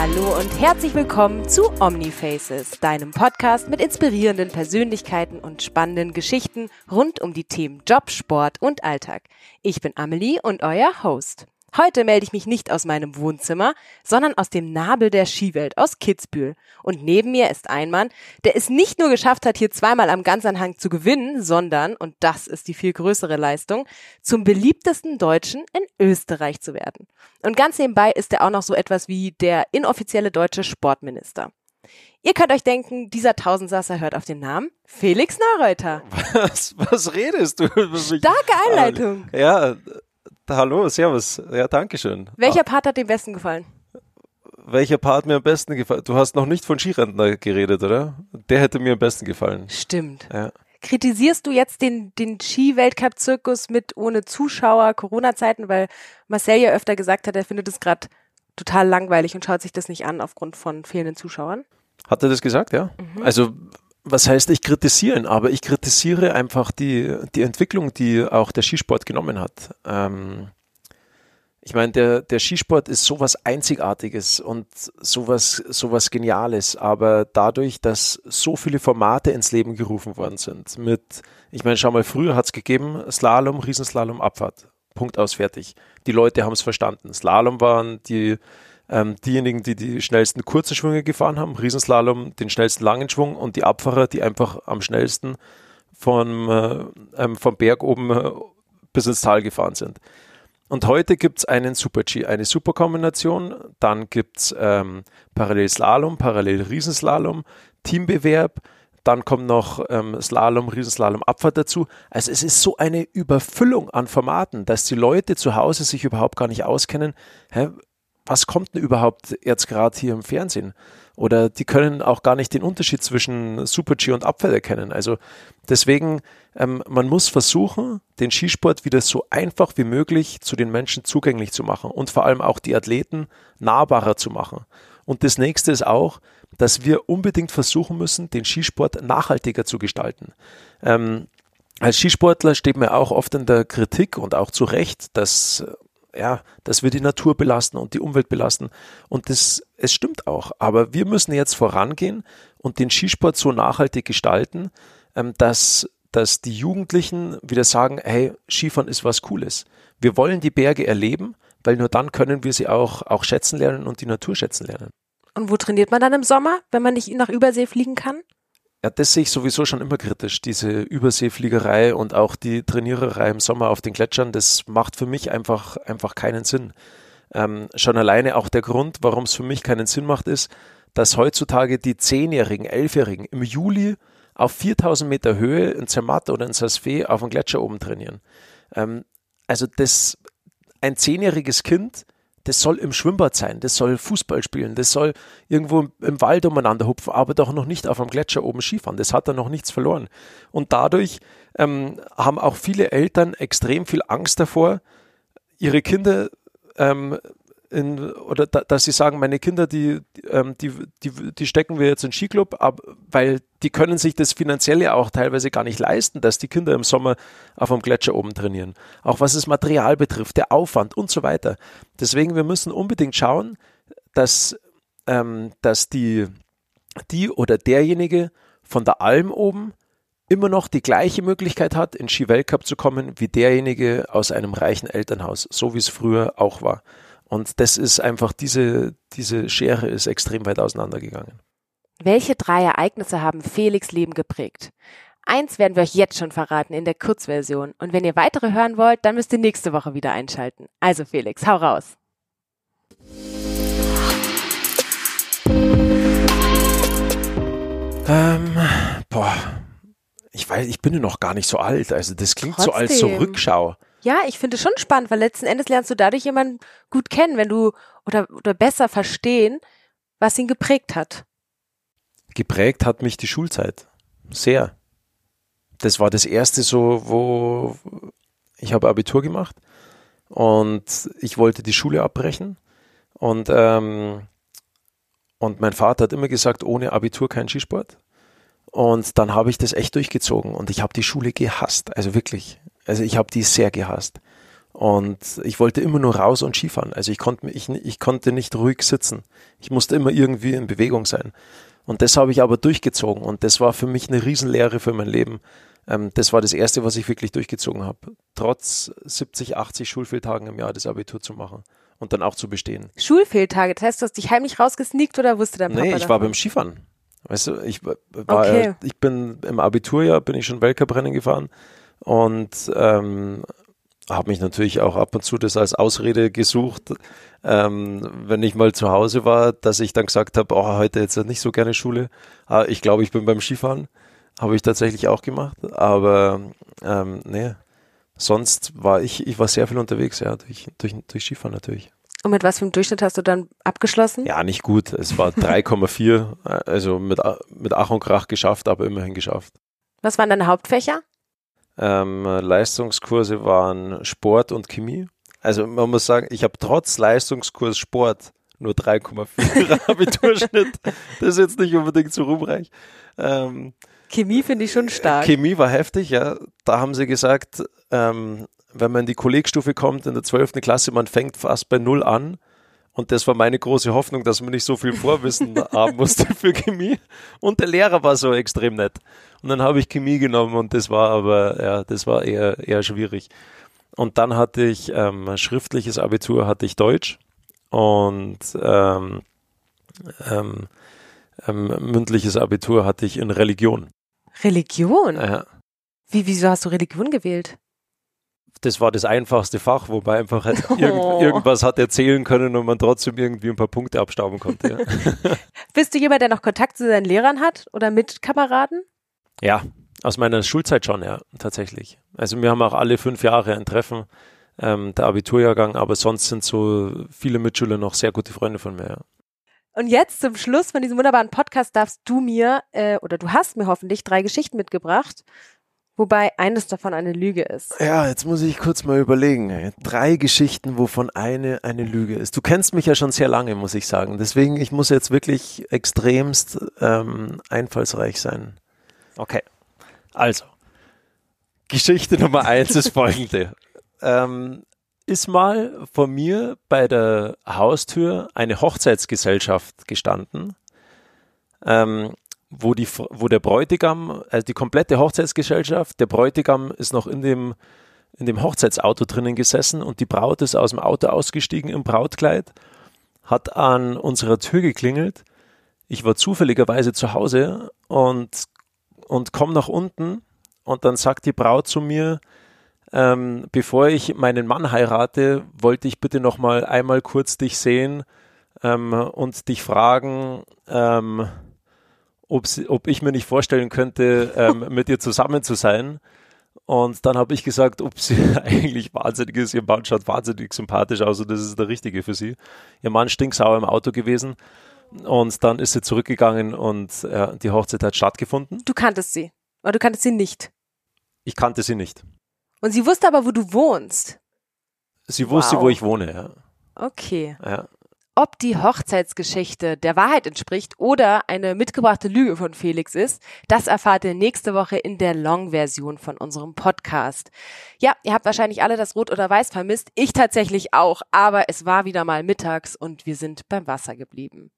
Hallo und herzlich willkommen zu Omnifaces, deinem Podcast mit inspirierenden Persönlichkeiten und spannenden Geschichten rund um die Themen Job, Sport und Alltag. Ich bin Amelie und euer Host. Heute melde ich mich nicht aus meinem Wohnzimmer, sondern aus dem Nabel der Skiwelt aus Kitzbühel. Und neben mir ist ein Mann, der es nicht nur geschafft hat, hier zweimal am Ganzanhang zu gewinnen, sondern, und das ist die viel größere Leistung, zum beliebtesten Deutschen in Österreich zu werden. Und ganz nebenbei ist er auch noch so etwas wie der inoffizielle deutsche Sportminister. Ihr könnt euch denken, dieser Tausendsasser hört auf den Namen Felix Neureuter. Was, was redest du? Starke Einleitung. Ja, Hallo, Servus. Ja, danke schön. Welcher Part hat dir am besten gefallen? Welcher Part mir am besten gefallen? Du hast noch nicht von Skirentner geredet, oder? Der hätte mir am besten gefallen. Stimmt. Ja. Kritisierst du jetzt den, den Ski-Weltcup-Zirkus mit ohne Zuschauer, Corona-Zeiten, weil Marcel ja öfter gesagt hat, er findet es gerade total langweilig und schaut sich das nicht an aufgrund von fehlenden Zuschauern? Hat er das gesagt, ja? Mhm. Also was heißt, ich kritisiere ihn, aber ich kritisiere einfach die, die Entwicklung, die auch der Skisport genommen hat. Ähm, ich meine, der, der Skisport ist sowas Einzigartiges und sowas, sowas Geniales, aber dadurch, dass so viele Formate ins Leben gerufen worden sind, mit, ich meine, schau mal, früher hat es gegeben, Slalom, Riesenslalom, Abfahrt. Punkt aus, fertig. Die Leute haben es verstanden. Slalom waren die ähm, diejenigen, die die schnellsten kurzen Schwünge gefahren haben, Riesenslalom den schnellsten langen Schwung und die Abfahrer, die einfach am schnellsten vom, äh, ähm, vom Berg oben äh, bis ins Tal gefahren sind. Und heute gibt es einen Super-G, eine Superkombination. Dann gibt es ähm, Parallel-Slalom, Parallel-Riesenslalom, Teambewerb. Dann kommt noch ähm, Slalom, Riesenslalom, Abfahrt dazu. Also es ist so eine Überfüllung an Formaten, dass die Leute zu Hause sich überhaupt gar nicht auskennen. Hä, was kommt denn überhaupt jetzt gerade hier im Fernsehen? Oder die können auch gar nicht den Unterschied zwischen Super-G und Abfall erkennen. Also deswegen, ähm, man muss versuchen, den Skisport wieder so einfach wie möglich zu den Menschen zugänglich zu machen und vor allem auch die Athleten nahbarer zu machen. Und das nächste ist auch, dass wir unbedingt versuchen müssen, den Skisport nachhaltiger zu gestalten. Ähm, als Skisportler steht mir auch oft in der Kritik und auch zu Recht, dass ja, dass wir die Natur belasten und die Umwelt belasten. Und das, es stimmt auch. Aber wir müssen jetzt vorangehen und den Skisport so nachhaltig gestalten, ähm, dass, dass die Jugendlichen wieder sagen, hey, Skifahren ist was Cooles. Wir wollen die Berge erleben, weil nur dann können wir sie auch, auch schätzen lernen und die Natur schätzen lernen. Und wo trainiert man dann im Sommer, wenn man nicht nach Übersee fliegen kann? Ja, das sehe ich sowieso schon immer kritisch. Diese Überseefliegerei und auch die Trainiererei im Sommer auf den Gletschern, das macht für mich einfach, einfach keinen Sinn. Ähm, schon alleine auch der Grund, warum es für mich keinen Sinn macht, ist, dass heutzutage die Zehnjährigen, Elfjährigen im Juli auf 4000 Meter Höhe in Zermatt oder in Sasfee auf dem Gletscher oben trainieren. Ähm, also das, ein zehnjähriges Kind das soll im Schwimmbad sein, das soll Fußball spielen, das soll irgendwo im Wald umeinander hupfen, aber doch noch nicht auf einem Gletscher oben Skifahren. Das hat da noch nichts verloren. Und dadurch ähm, haben auch viele Eltern extrem viel Angst davor, ihre Kinder ähm, in, oder da, dass sie sagen, meine Kinder, die, ähm, die, die, die stecken wir jetzt in Skiclub, ab, weil die können sich das finanzielle auch teilweise gar nicht leisten, dass die Kinder im Sommer auf einem Gletscher oben trainieren. Auch was das Material betrifft, der Aufwand und so weiter. Deswegen, wir müssen unbedingt schauen, dass, ähm, dass die, die oder derjenige von der Alm oben immer noch die gleiche Möglichkeit hat, in Ski-Weltcup zu kommen, wie derjenige aus einem reichen Elternhaus, so wie es früher auch war. Und das ist einfach, diese, diese Schere ist extrem weit auseinandergegangen. Welche drei Ereignisse haben Felix Leben geprägt? Eins werden wir euch jetzt schon verraten in der Kurzversion. Und wenn ihr weitere hören wollt, dann müsst ihr nächste Woche wieder einschalten. Also Felix, hau raus. Ähm, boah, ich weiß, ich bin ja noch gar nicht so alt. Also das klingt Trotzdem. so als so Rückschau. Ja, ich finde es schon spannend, weil letzten Endes lernst du dadurch jemanden gut kennen, wenn du oder, oder besser verstehen, was ihn geprägt hat. Geprägt hat mich die Schulzeit. Sehr. Das war das erste so, wo ich habe Abitur gemacht und ich wollte die Schule abbrechen und ähm, und mein Vater hat immer gesagt, ohne Abitur kein Skisport. Und dann habe ich das echt durchgezogen und ich habe die Schule gehasst, also wirklich. Also ich habe die sehr gehasst. Und ich wollte immer nur raus und Skifahren. Also ich konnte, ich, ich konnte nicht ruhig sitzen. Ich musste immer irgendwie in Bewegung sein. Und das habe ich aber durchgezogen. Und das war für mich eine Riesenlehre für mein Leben. Ähm, das war das Erste, was ich wirklich durchgezogen habe. Trotz 70, 80 Schulfehltagen im Jahr das Abitur zu machen und dann auch zu bestehen. Schulfehltage, das heißt, du hast dich heimlich rausgesneakt oder wusste dein Papa Nee, ich davon? war beim Skifahren. Weißt du, ich war, Okay. ich bin im Abiturjahr, bin ich schon Weltcuprennen gefahren und ähm, habe mich natürlich auch ab und zu das als Ausrede gesucht, ähm, wenn ich mal zu Hause war, dass ich dann gesagt habe, oh, heute jetzt nicht so gerne Schule. Ah, ich glaube, ich bin beim Skifahren. Habe ich tatsächlich auch gemacht. Aber ähm, nee, sonst war ich, ich war sehr viel unterwegs, ja, durch, durch, durch Skifahren natürlich. Und mit was für einem Durchschnitt hast du dann abgeschlossen? Ja, nicht gut. Es war 3,4, also mit, mit Ach und Krach geschafft, aber immerhin geschafft. Was waren deine Hauptfächer? Ähm, Leistungskurse waren Sport und Chemie. Also man muss sagen, ich habe trotz Leistungskurs Sport nur 3,4 Abiturschnitt. Das ist jetzt nicht unbedingt so ruhmreich. Ähm, Chemie finde ich schon stark. Chemie war heftig, ja. Da haben sie gesagt, ähm, wenn man in die Kollegstufe kommt, in der 12. Klasse, man fängt fast bei Null an. Und das war meine große Hoffnung, dass man nicht so viel Vorwissen haben musste für Chemie. Und der Lehrer war so extrem nett. Und dann habe ich Chemie genommen und das war aber, ja, das war eher, eher schwierig. Und dann hatte ich ähm, schriftliches Abitur, hatte ich Deutsch und ähm, ähm, ähm, mündliches Abitur hatte ich in Religion. Religion? Ja. Wie, wieso hast du Religion gewählt? Das war das einfachste Fach, wobei einfach halt irgend, Oh. irgendwas hat erzählen können und man trotzdem irgendwie ein paar Punkte abstauben konnte. Ja. Bist du jemand, der noch Kontakt zu seinen Lehrern hat oder mit Kameraden? ja, aus meiner Schulzeit schon, ja, tatsächlich. Also wir haben auch alle fünf Jahre ein Treffen, ähm, der Abiturjahrgang, aber sonst sind so viele Mitschüler noch sehr gute Freunde von mir. Ja. Und jetzt zum Schluss von diesem wunderbaren Podcast darfst du mir, äh, oder du hast mir hoffentlich drei Geschichten mitgebracht, wobei eines davon eine Lüge ist. Ja, jetzt muss ich kurz mal überlegen. Drei Geschichten, wovon eine eine Lüge ist. Du kennst mich ja schon sehr lange, muss ich sagen. Deswegen, ich muss jetzt wirklich extremst ähm, einfallsreich sein. Okay, also. Geschichte Nummer eins ist folgende. Ähm, ist mal vor mir bei der Haustür eine Hochzeitsgesellschaft gestanden, ähm, wo, die, wo der Bräutigam, also die komplette Hochzeitsgesellschaft, der Bräutigam ist noch in dem, in dem Hochzeitsauto drinnen gesessen und die Braut ist aus dem Auto ausgestiegen im Brautkleid, hat an unserer Tür geklingelt. Ich war zufälligerweise zu Hause und, und komme nach unten und dann sagt die Braut zu mir, ähm, bevor ich meinen Mann heirate, wollte ich bitte noch mal einmal kurz dich sehen ähm, und dich fragen, ähm, ob ich mir nicht vorstellen könnte, ähm, mit ihr zusammen zu sein. Und dann habe ich gesagt, ob sie eigentlich wahnsinnig ist. Ihr Mann schaut wahnsinnig sympathisch aus und das ist der Richtige für sie. Ihr Mann stinksauer im Auto gewesen. Und dann ist sie zurückgegangen und äh, die Hochzeit hat stattgefunden. Du kanntest sie. Oder du kanntest sie nicht. Ich kannte sie nicht. Und sie wusste aber, wo du wohnst. Sie wusste, Wow. wo ich wohne. Ja. Okay. Ja. Ob die Hochzeitsgeschichte der Wahrheit entspricht oder eine mitgebrachte Lüge von Felix ist, das erfahrt ihr nächste Woche in der Long-Version von unserem Podcast. Ja, ihr habt wahrscheinlich alle das Rot oder Weiß vermisst. Ich tatsächlich auch, aber es war wieder mal mittags und wir sind beim Wasser geblieben.